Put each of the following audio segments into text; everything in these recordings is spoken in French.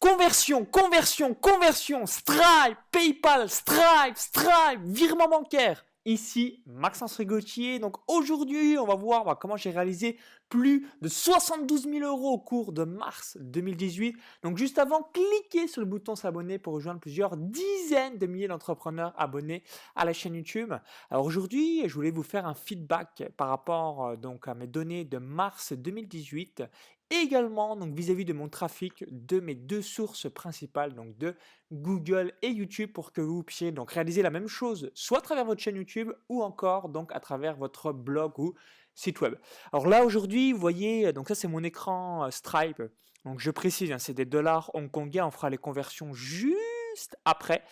Conversion, conversion, conversion, Stripe, PayPal, Stripe, Stripe, virement bancaire. Ici, Maxence Rigotier. Donc aujourd'hui, on va voir comment j'ai réalisé plus de 72 000 euros au cours de mars 2018. Donc juste avant, cliquez sur le bouton s'abonner pour rejoindre plusieurs dizaines de milliers d'entrepreneurs abonnés à la chaîne YouTube. Alors aujourd'hui, je voulais vous faire un feedback par rapport euh, donc à mes données de mars 2018 également donc vis-à-vis de mon trafic de mes deux sources principales donc de Google et YouTube pour que vous puissiez donc réaliser la même chose soit à travers votre chaîne YouTube ou encore donc à travers votre blog ou site web. Alors là aujourd'hui, vous voyez donc ça c'est mon écran euh, Stripe. Donc je précise, hein, c'est des dollars hongkongais, on fera les conversions juste après.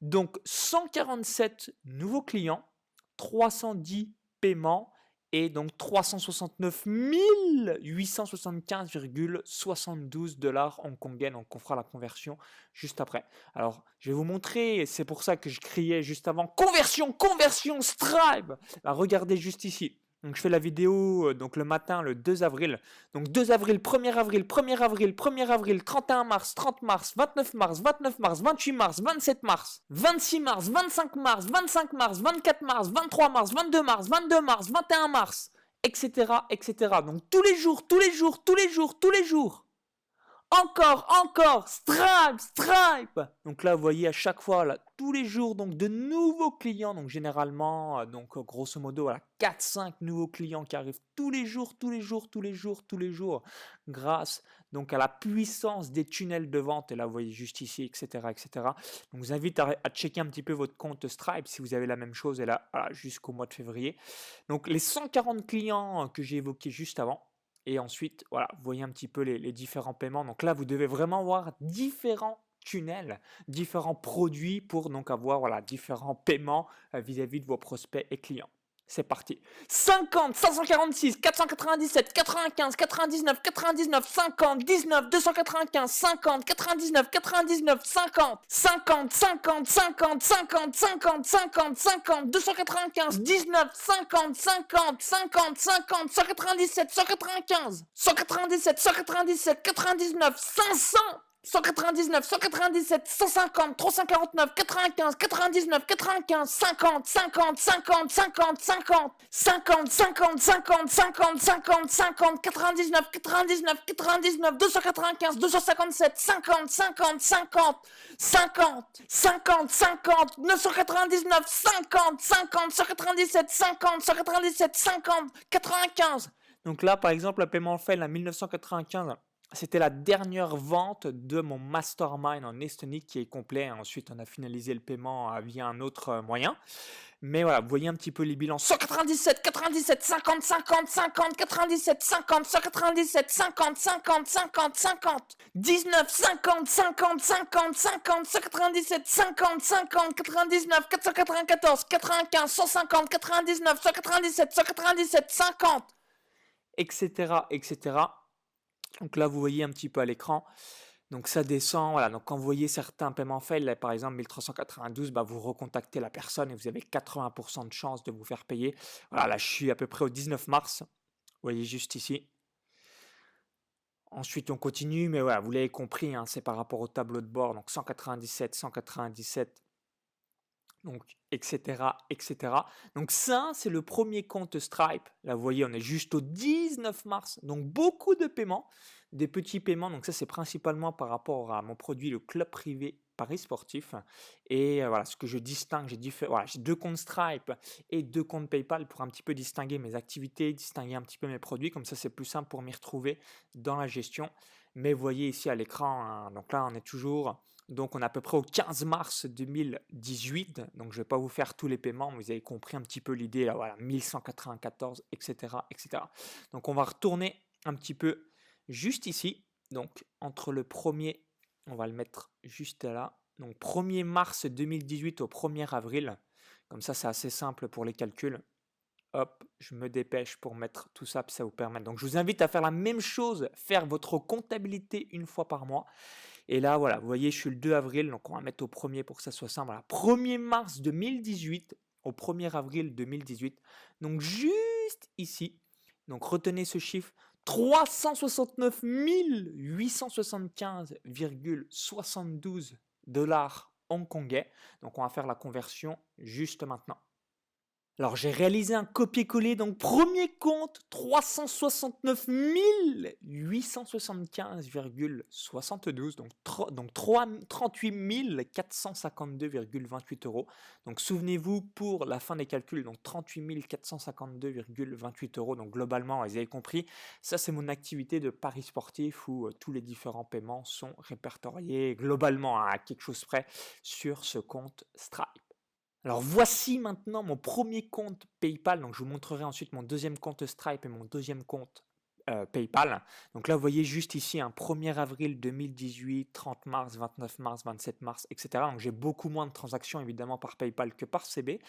Donc 147 nouveaux clients, 310 paiements et donc 369 875,72 dollars hongkongais. Donc on fera la conversion juste après. Alors je vais vous montrer, c'est pour ça que je criais juste avant conversion, conversion, Stripe. regardez juste ici. Donc je fais la vidéo euh, donc le matin le 2 avril. Donc 2 avril, 1er avril, 1er avril, 1er avril, 31 mars, 30 mars, 29 mars, 29 mars, 28 mars, 27 mars, 26 mars, 25 mars, 25 mars, 24 mars, 23 mars, 22 mars, 22 mars, 21 mars, etc., etc. Donc tous les jours, tous les jours, tous les jours, tous les jours. Encore, encore, Stripe, Stripe. Donc là, vous voyez à chaque fois, tous les jours, donc de nouveaux clients. Donc généralement, euh, donc grosso modo, voilà, 4-5 nouveaux clients qui arrivent tous les jours, tous les jours, tous les jours, tous les jours, grâce donc à la puissance des tunnels de vente. Et là, vous voyez juste ici, etc., etc. Donc je vous invite à, checker un petit peu votre compte Stripe si vous avez la même chose. Et là, jusqu'au mois de février. Donc les 140 clients que j'ai évoqués juste avant. Et ensuite, voilà, vous voyez un petit peu les, différents paiements. Donc là, vous devez vraiment voir différents tunnels, différents produits pour donc avoir voilà, différents paiements vis à -vis de vos prospects et clients. C'est parti. 50, 546, 497, 95, 99, 99, 50, 19, 295, 50, 99, 99, 50, 50, 50, 50, 50, 50, 50, 50, 295, 19, 50, 50, 50, 50, 197, 195, 197, 197, 99, 500. 199, 197, 150, 349, 95, 99, 95, 50, 50, 50, 50, 50, 50, 50, 50, 50, 50, 50, 99, 99, 99, 295, 257, 50, 50, 50, 50, 50, 50, 999, 50, 50, 197, 50, 197, 50, 95. Donc là, par exemple, le paiement fait en 1995 c'était la dernière vente de mon mastermind en Estonie qui est complet. Ensuite, on a finalisé le paiement via un autre euh, moyen. Mais voilà, vous voyez un petit peu les bilans. 197, 97, 50, 50, 50, 97, 50, 197, 50, 50, 50, 50, 19, 50, 50, 50, 50, 197, 50, 50, 99, 494, 95, 150, 99, 197, 197, 50, etc., etc. Donc là, vous voyez un petit peu à l'écran. Donc ça descend, voilà. Donc quand vous voyez certains paiements faits, par exemple 1392, bah, vous recontactez la personne et vous avez 80% de chance de vous faire payer. Voilà, là je suis à peu près au 19 mars. Vous voyez juste ici. Ensuite, on continue, mais voilà, vous l'avez compris, hein, c'est par rapport au tableau de bord. Donc 197, 197, donc etc., etc. Donc ça, c'est le premier compte Stripe. Là, vous voyez, on est juste au 19 mars. Donc beaucoup de paiements, des petits paiements. Donc ça, c'est principalement par rapport à mon produit, le club privé Paris Sportif. Et euh, voilà, ce que je distingue, j'ai voilà, deux comptes Stripe et deux comptes PayPal pour un petit peu distinguer mes activités, distinguer un petit peu mes produits. Comme ça, c'est plus simple pour m'y retrouver dans la gestion. Mais vous voyez ici à l'écran, hein, donc là, on est toujours donc on est à peu près au 15 mars 2018. Donc je ne vais pas vous faire tous les paiements, mais vous avez compris un petit peu l'idée. Là, voilà, 1194, etc., etc. Donc on va retourner un petit peu juste ici. Donc entre le premier, on va le mettre juste là. Donc 1er mars 2018 au 1er avril. Comme ça, c'est assez simple pour les calculs. Hop, je me dépêche pour mettre tout ça, ça vous permet. Donc je vous invite à faire la même chose, faire votre comptabilité une fois par mois. Et là, voilà, vous voyez, je suis le 2 avril, donc on va mettre au premier pour que ça soit simple. Voilà, 1er mars 2018 au 1er avril 2018. Donc juste ici, donc retenez ce chiffre, 369 875,72 dollars hongkongais. Donc on va faire la conversion juste maintenant. Alors j'ai réalisé un copier-coller, donc premier compte 369 875,72, donc, donc 38 452,28 euros. Donc souvenez-vous pour la fin des calculs, donc 38 452,28 euros. Donc globalement, vous avez compris, ça c'est mon activité de paris sportif où euh, tous les différents paiements sont répertoriés globalement à quelque chose près sur ce compte Stripe. Alors voici maintenant mon premier compte PayPal. Donc je vous montrerai ensuite mon deuxième compte Stripe et mon deuxième compte euh, PayPal. Donc là, vous voyez juste ici un 1er avril 2018, 30 mars, 29 mars, 27 mars, etc. Donc j'ai beaucoup moins de transactions évidemment par PayPal que par CB.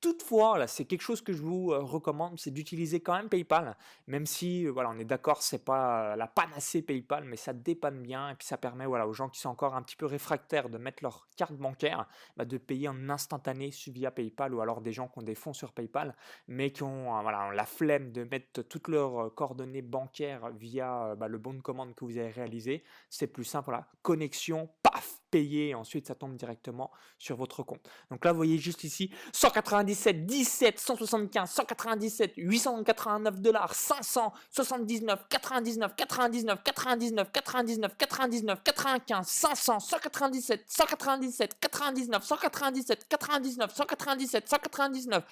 Toutefois, là, c'est quelque chose que je vous euh, recommande, c'est d'utiliser quand même PayPal, même si euh, voilà, on est d'accord, c'est pas la panacée PayPal, mais ça dépanne bien et puis ça permet voilà, aux gens qui sont encore un petit peu réfractaires de mettre leur carte bancaire, bah, de payer en instantané via PayPal ou alors des gens qui ont des fonds sur PayPal, mais qui ont voilà, la flemme de mettre toutes leurs coordonnées bancaires bancaire via bah, le bon de commande que vous avez réalisé, c'est plus simple. Voilà. Connexion, paf, payé, et ensuite ça tombe directement sur votre compte. Donc là, vous voyez juste ici 197, 17, 175, 197, 889 dollars, 500, 79, 99, 99, 99, 99, 99, 95, 500, 197, 197, 99, 197, 99, 197, 199,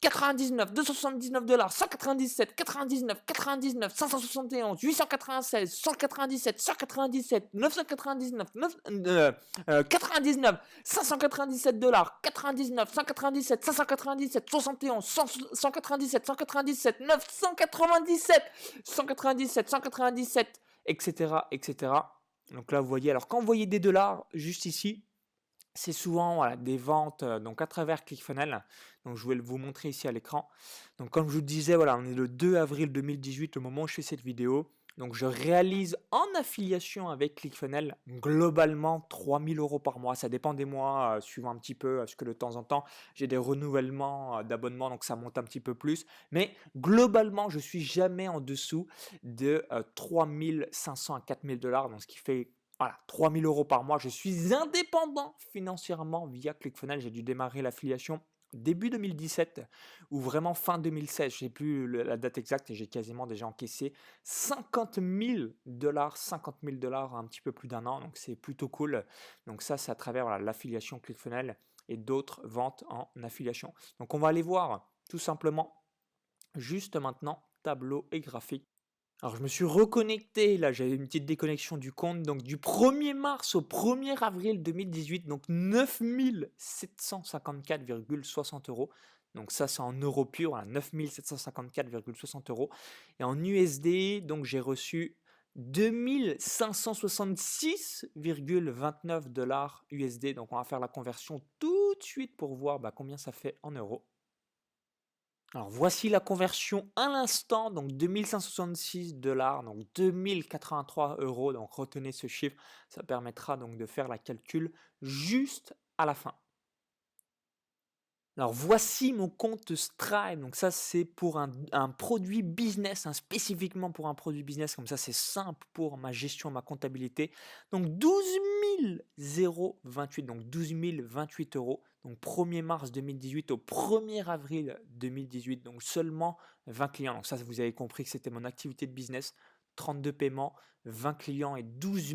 99, 279 dollars, 197, 99, 99, 571, 896, 197, 197, 999, 9, 99, 597 dollars, 99, 197, 597, 71, 197, 197, 997, 197, 197, etc., etc. Donc là, vous voyez, alors quand vous voyez des dollars, juste ici, c'est souvent des ventes donc à travers ClickFunnels. Donc je vais vous montrer ici à l'écran. Donc comme je vous disais, voilà, on est le 2 avril 2018 au moment où je fais cette vidéo. Donc je réalise en affiliation avec ClickFunnels globalement 3000 euros par mois. Ça dépend des mois, suivant un petit peu, parce que de temps en temps j'ai des renouvellements d'abonnement, donc ça monte un petit peu plus. Mais globalement, je suis jamais en dessous de 3500 à 4000 dollars, donc ce qui fait voilà, 3000 euros par mois. Je suis indépendant financièrement via ClickFunnels. J'ai dû démarrer l'affiliation début 2017 ou vraiment fin 2016. Je n'ai plus la date exacte et j'ai quasiment déjà encaissé 50 000 dollars, 50 000 dollars un petit peu plus d'un an. Donc c'est plutôt cool. Donc ça, c'est à travers l'affiliation ClickFunnels et d'autres ventes en affiliation. Donc on va aller voir tout simplement juste maintenant tableau et graphique alors je me suis reconnecté, là j'avais une petite déconnexion du compte, donc du 1er mars au 1er avril 2018, donc 9754,60 euros. Donc ça c'est en euros purs, voilà, 9754,60 euros. Et en USD, donc j'ai reçu 2566,29 dollars USD. Donc on va faire la conversion tout de suite pour voir bah, combien ça fait en euros. Alors voici la conversion à l'instant, donc 2566 dollars, donc 2083 euros. Donc retenez ce chiffre, ça permettra donc de faire la calcul juste à la fin. Alors voici mon compte Stripe. Donc ça c'est pour un, produit business, hein, spécifiquement pour un produit business. Comme ça c'est simple pour ma gestion, ma comptabilité. Donc 12 028, donc 12 028 euros. Donc 1er mars 2018 au 1er avril 2018. Donc seulement 20 clients. Donc ça vous avez compris que c'était mon activité de business. 32 paiements, 20 clients et 12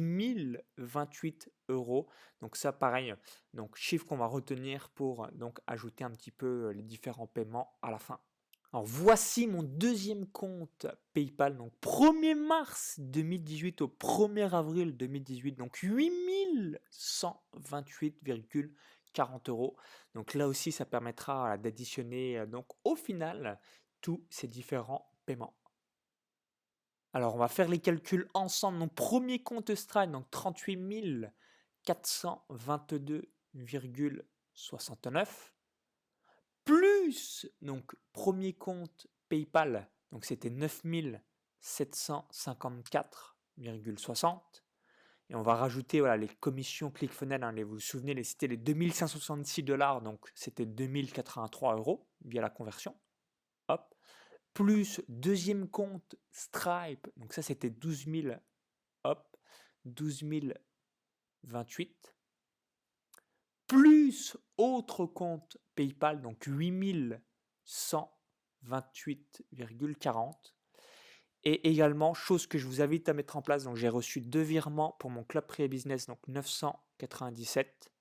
028 euros. Donc ça, pareil, donc chiffre qu'on va retenir pour donc ajouter un petit peu les différents paiements à la fin. Alors voici mon deuxième compte PayPal, donc 1er mars 2018 au 1er avril 2018, donc 8128,40 euros. Donc là aussi, ça permettra d'additionner donc au final tous ces différents paiements. Alors, on va faire les calculs ensemble. Donc, premier compte Stripe, donc 38 422,69. Plus, donc, premier compte PayPal, donc c'était 9 754,60. Et on va rajouter voilà, les commissions ClickFunnels. Hein, vous vous souvenez, c'était les 2566 dollars, donc c'était 2083 euros via la conversion. Hop plus deuxième compte Stripe, donc ça c'était 12 000, hop, 12 028, plus autre compte PayPal, donc 8128,40. Et également, chose que je vous invite à mettre en place, donc j'ai reçu deux virements pour mon club privé business, donc 997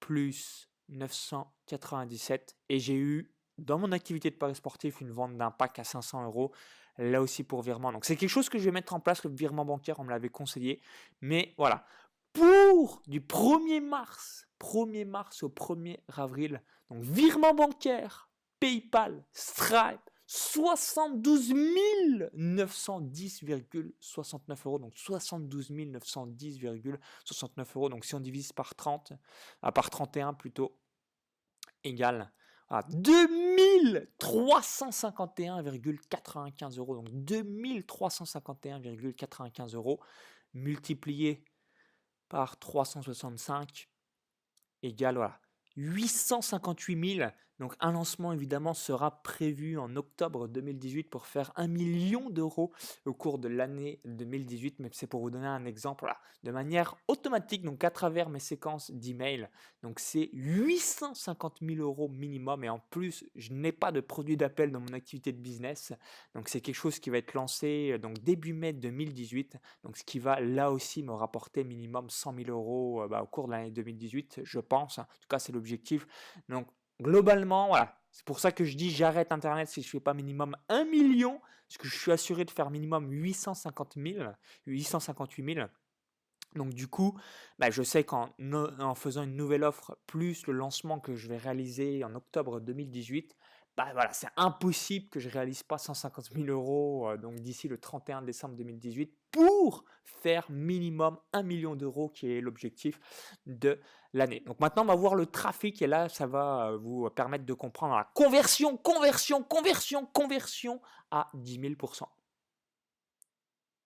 plus 997. Et j'ai eu dans mon activité de paris sportif une vente d'un pack à 500 euros, là aussi pour virement. Donc c'est quelque chose que je vais mettre en place, le virement bancaire, on me l'avait conseillé. Mais voilà, pour du 1er mars, 1er mars au 1er avril, donc virement bancaire, PayPal, Stripe, 72 910,69 euros. Donc 72 910,69 euros. Donc si on divise par 30, à par 31 plutôt, égal à 2351,95 euros. Donc 2351,95 euros multiplié par 365 égale voilà, 858 000 donc un lancement évidemment sera prévu en octobre 2018 pour faire un million d'euros au cours de l'année 2018, mais c'est pour vous donner un exemple de manière automatique, donc à travers mes séquences d'email. Donc c'est 850 000 euros minimum et en plus je n'ai pas de produit d'appel dans mon activité de business, donc c'est quelque chose qui va être lancé euh, donc début mai 2018, donc ce qui va là aussi me rapporter minimum 100 000 euros euh, bah, au cours de l'année 2018, je pense. En tout cas c'est l'objectif. Donc globalement. C'est pour ça que je dis j'arrête Internet si je ne fais pas minimum 1 million, parce que je suis assuré de faire minimum 850 000, 858 000. Donc du coup, bah, je sais qu'en en faisant une nouvelle offre, plus le lancement que je vais réaliser en octobre 2018, bah voilà, c'est impossible que je réalise pas 150 000 euros euh, donc d'ici le 31 décembre 2018 pour faire minimum 1 million d'euros qui est l'objectif de l'année. Donc maintenant on va voir le trafic et là ça va euh, vous permettre de comprendre la conversion, conversion, conversion, conversion à 10 000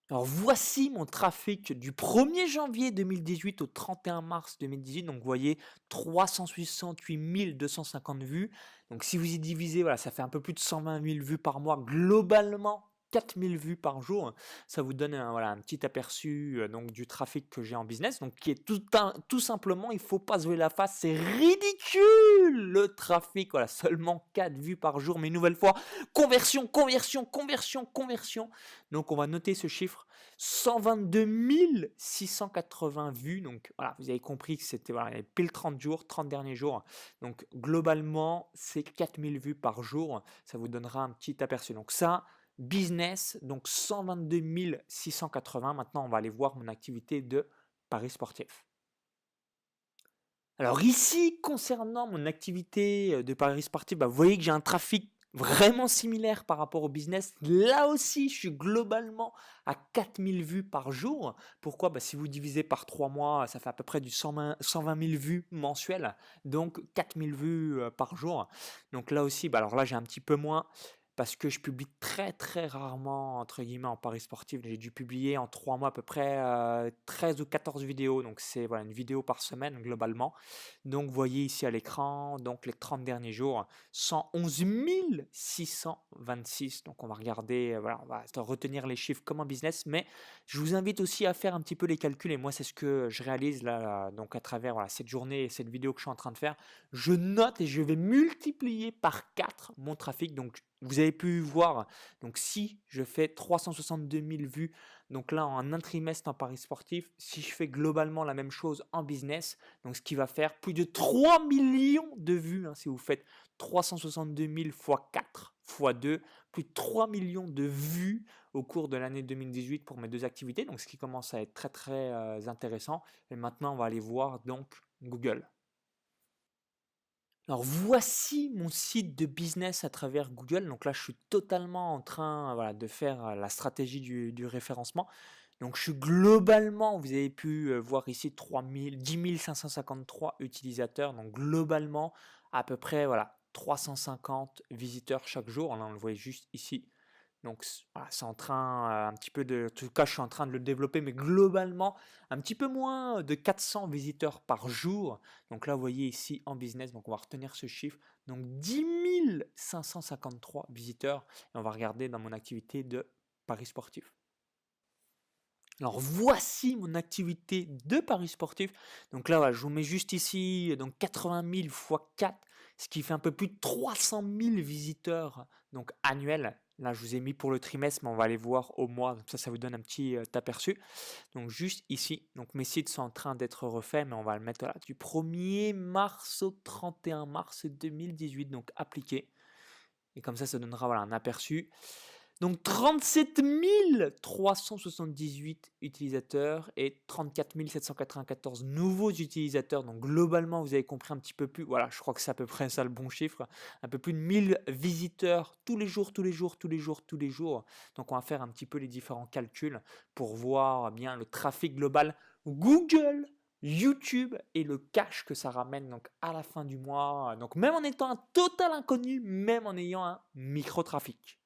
alors voici mon trafic du 1er janvier 2018 au 31 mars 2018. Donc vous voyez 368 250 vues. Donc si vous y divisez, voilà, ça fait un peu plus de 120 000 vues par mois globalement 4000 vues par jour. Ça vous donne un, petit aperçu du trafic que j'ai en business. Donc, qui tout, tout simplement, il faut pas se la face. C'est ridicule le trafic. Voilà, seulement 4 vues par jour. Mais une nouvelle fois, conversion, conversion, conversion, conversion. Donc, on va noter ce chiffre 122 680 vues. Donc, voilà, vous avez compris que c'était voilà, pile 30 jours, 30 derniers jours. Donc, globalement, c'est 4000 vues par jour. Ça vous donnera un petit aperçu. Donc, ça, business, donc 122 680. Maintenant, on va aller voir mon activité de paris sportif. Alors ici, concernant mon activité euh, de paris sportif, bah, vous voyez que j'ai un trafic vraiment similaire par rapport au business. Là aussi, je suis globalement à 4000 vues par jour. Pourquoi? Bah, Si vous divisez par 3 mois, ça fait à peu près du 120, 000 vues mensuelles. Donc 4000 vues euh, par jour. Donc là aussi, bah, alors là j'ai un petit peu moins parce que je publie très très rarement entre guillemets en paris sportif. J'ai dû publier en trois mois à peu près 13 ou 14 vidéos, donc c'est voilà, une vidéo par semaine globalement. Donc vous voyez ici à l'écran, donc les 30 derniers jours, 111 626. Donc on va regarder, voilà, on va retenir les chiffres comme un business, mais je vous invite aussi à faire un petit peu les calculs et moi c'est ce que je réalise là, donc à travers voilà, cette journée et cette vidéo que je suis en train de faire. Je note et je vais multiplier par 4 mon trafic, donc vous avez pu voir, donc si je fais 362 000 vues, donc là en un trimestre en paris sportif, si je fais globalement la même chose en business, donc ce qui va faire plus de 3 millions de vues, hein, si vous faites 362 000 fois 4 fois 2, plus de 3 millions de vues au cours de l'année 2018 pour mes deux activités, donc ce qui commence à être très très euh, intéressant. Et maintenant on va aller voir donc Google. Alors voici mon site de business à travers Google. Donc là, je suis totalement en train de faire euh, la stratégie du, référencement. Donc je suis globalement, vous avez pu euh, voir ici 3000, 10 553 utilisateurs. Donc globalement, à peu près voilà, 350 visiteurs chaque jour. On le voit juste ici. Donc c'est en train euh, un petit peu de, en tout cas je suis en train de le développer, mais globalement un petit peu moins de 400 visiteurs par jour. Donc là vous voyez ici en business, donc on va retenir ce chiffre. Donc 10 553 visiteurs et on va regarder dans mon activité de paris sportif. Alors voici mon activité de paris sportif. Donc là, je vous mets juste ici donc 80 000 x 4, ce qui fait un peu plus de 300 000 visiteurs donc annuels. Là, je vous ai mis pour le trimestre, mais on va aller voir au mois. ça, ça vous donne un petit euh, aperçu. Donc juste ici, donc mes sites sont en train d'être refaits, mais on va le mettre du 1er mars au 31 mars 2018, donc appliqué. Et comme ça, ça donnera un aperçu. Donc 37 378 utilisateurs et 34 794 nouveaux utilisateurs. Donc globalement, vous avez compris un petit peu plus. Voilà, je crois que c'est à peu près ça le bon chiffre. Un peu plus de 1000 visiteurs tous les jours, tous les jours, tous les jours, tous les jours. Donc on va faire un petit peu les différents calculs pour voir bien le trafic global Google, YouTube et le cash que ça ramène donc à la fin du mois. Donc même en étant un total inconnu, même en ayant un micro-trafic.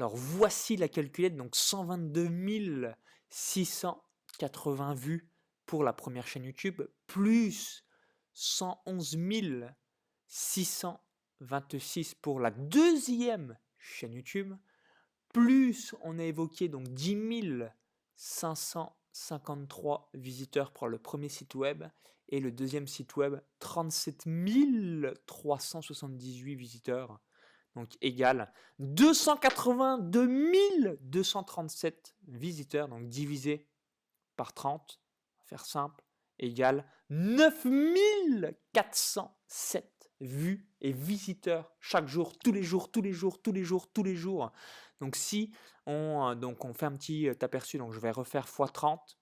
Alors voici la calculette, donc 122 680 vues pour la première chaîne YouTube, plus 111 626 pour la deuxième chaîne YouTube, plus on a évoqué donc 10 553 visiteurs pour le premier site web et le deuxième site web 37 378 visiteurs donc égal 282 237 visiteurs, donc divisé par 30, faire simple, égale 9407 vues et visiteurs chaque jour, tous les jours, tous les jours, tous les jours, tous les jours. Donc si on, donc on fait un petit euh, aperçu, donc je vais refaire x 30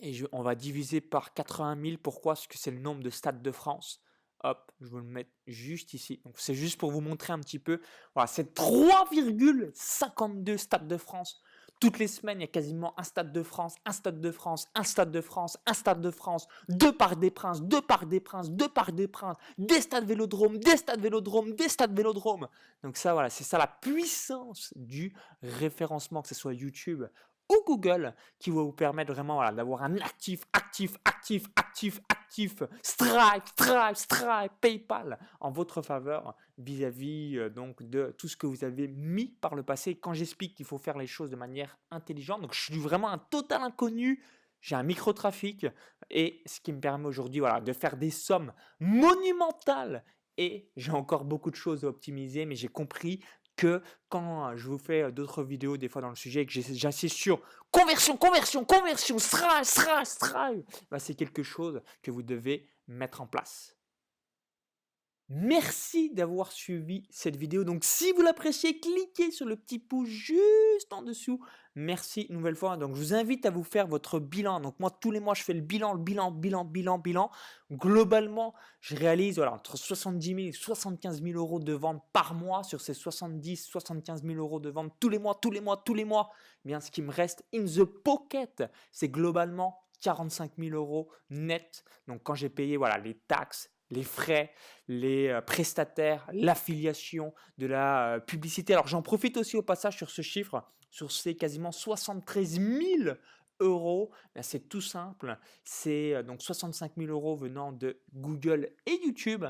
et on va diviser par 80 000. Pourquoi? Parce que c'est le nombre de stades de France. Hop, je vais le mettre juste ici. C'est juste pour vous montrer un petit peu. Voilà, c'est 3,52 stades de France. Toutes les semaines, il y a quasiment un stade de France, un stade de France, un stade de France, un stade de France, deux parcs des Princes, deux parcs des Princes, deux parcs des Princes, des stades vélodromes, des stades vélodromes, des stades vélodromes. Donc ça, voilà, c'est ça la puissance du référencement, que ce soit YouTube ou Google, qui va vous permettre vraiment d'avoir un actif, actif, actif, actif, actif, Stripe, Stripe, Stripe, PayPal en votre faveur vis-à-vis euh, donc de tout ce que vous avez mis par le passé. Quand j'explique qu'il faut faire les choses de manière intelligente, donc je suis vraiment un total inconnu. J'ai un micro-trafic et ce qui me permet aujourd'hui voilà, de faire des sommes monumentales et j'ai encore beaucoup de choses à optimiser, mais j'ai compris que quand je vous fais d'autres vidéos, des fois dans le sujet, et que j'insiste sur conversion, conversion, conversion, strive, strive, strive, bah, c'est quelque chose que vous devez mettre en place. Merci d'avoir suivi cette vidéo. Donc si vous l'appréciez, cliquez sur le petit pouce juste en dessous. Merci une nouvelle fois. Donc je vous invite à vous faire votre bilan. Donc moi tous les mois je fais le bilan, le bilan, bilan, bilan, bilan. Globalement, je réalise voilà, entre 70 000 et 75 000 euros de vente par mois sur ces 70 75 000 euros de vente tous les mois, tous les mois, tous les mois. Eh bien ce qui me reste in the pocket, c'est globalement 45 000 euros net. Donc quand j'ai payé voilà les taxes, les frais, les euh, prestataires, l'affiliation, de la euh, publicité. Alors j'en profite aussi au passage sur ce chiffre, sur ces quasiment 73 000 euros. Ben, c'est tout simple, c'est euh, donc 65 000 euros venant de Google et YouTube.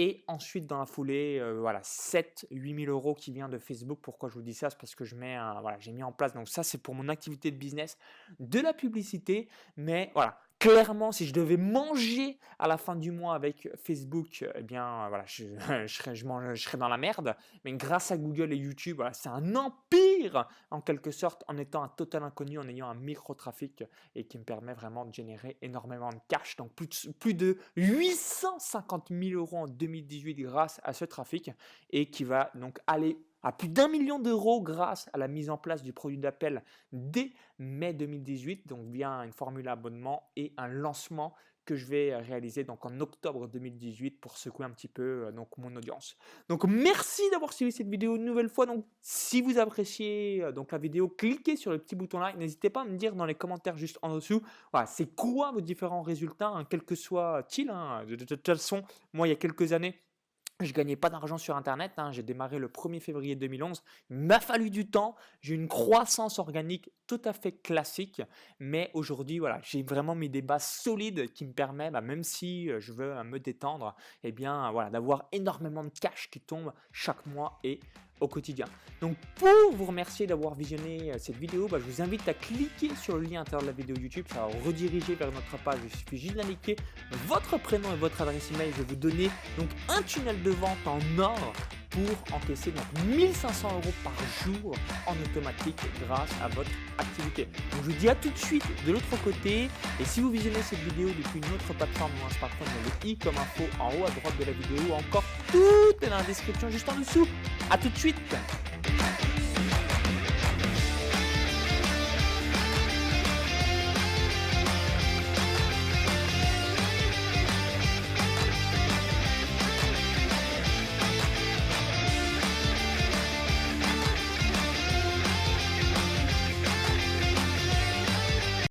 Et ensuite, dans la foulée, voilà, 7 8 000 euros qui vient de Facebook. Pourquoi je vous dis ça? C'est parce que voilà, j'ai mis en place. Donc ça, c'est pour mon activité de business, de la publicité. Mais voilà, clairement, si je devais manger à la fin du mois avec Facebook, eh bien, voilà, je, serais, je, serais, dans la merde. Mais grâce à Google et YouTube, c'est un empire en quelque sorte, en étant un total inconnu, en ayant un micro-trafic et qui me permet vraiment de générer énormément de cash. Donc plus de, plus de 850 000 euros en 2018 grâce à ce trafic et qui va donc aller à plus d'un million d'euros grâce à la mise en place du produit d'appel dès mai 2018, donc via une formule abonnement et un lancement que je vais réaliser donc en octobre 2018 pour secouer un petit peu euh, donc mon audience. Donc merci d'avoir suivi cette vidéo une nouvelle fois. Donc si vous appréciez euh, donc la vidéo, cliquez sur le petit bouton like. N'hésitez pas à me dire dans les commentaires juste en dessous. Voilà, c'est quoi vos différents résultats, hein, quel que soit-il. Hein. De toute façon, moi il y a quelques années Je gagnais pas d'argent sur Internet. hein, J'ai démarré le 1er février 2011. Il m'a fallu du temps. J'ai une croissance organique tout à fait classique. Mais aujourd'hui, voilà, j'ai vraiment mis des bases solides qui me permettent, bah, même si euh, je veux euh, me détendre, eh bien, voilà, d'avoir énormément de cash qui tombe chaque mois et au quotidien. Donc pour vous remercier d'avoir visionné euh, cette vidéo, bah, je vous invite à cliquer sur le lien à l'intérieur de la vidéo YouTube, ça va rediriger vers notre page, il suffit juste d'indiquer votre prénom et votre adresse email, je vais vous donner donc un tunnel de vente en or pour encaisser donc 1500 euros par jour en automatique grâce à votre activité. Donc je vous dis à tout de suite de l'autre côté et si vous visionnez cette vidéo depuis une autre plateforme ou un smartphone, le i comme info en haut à droite de la vidéo ou encore tout est dans la description juste en dessous. A tout de suite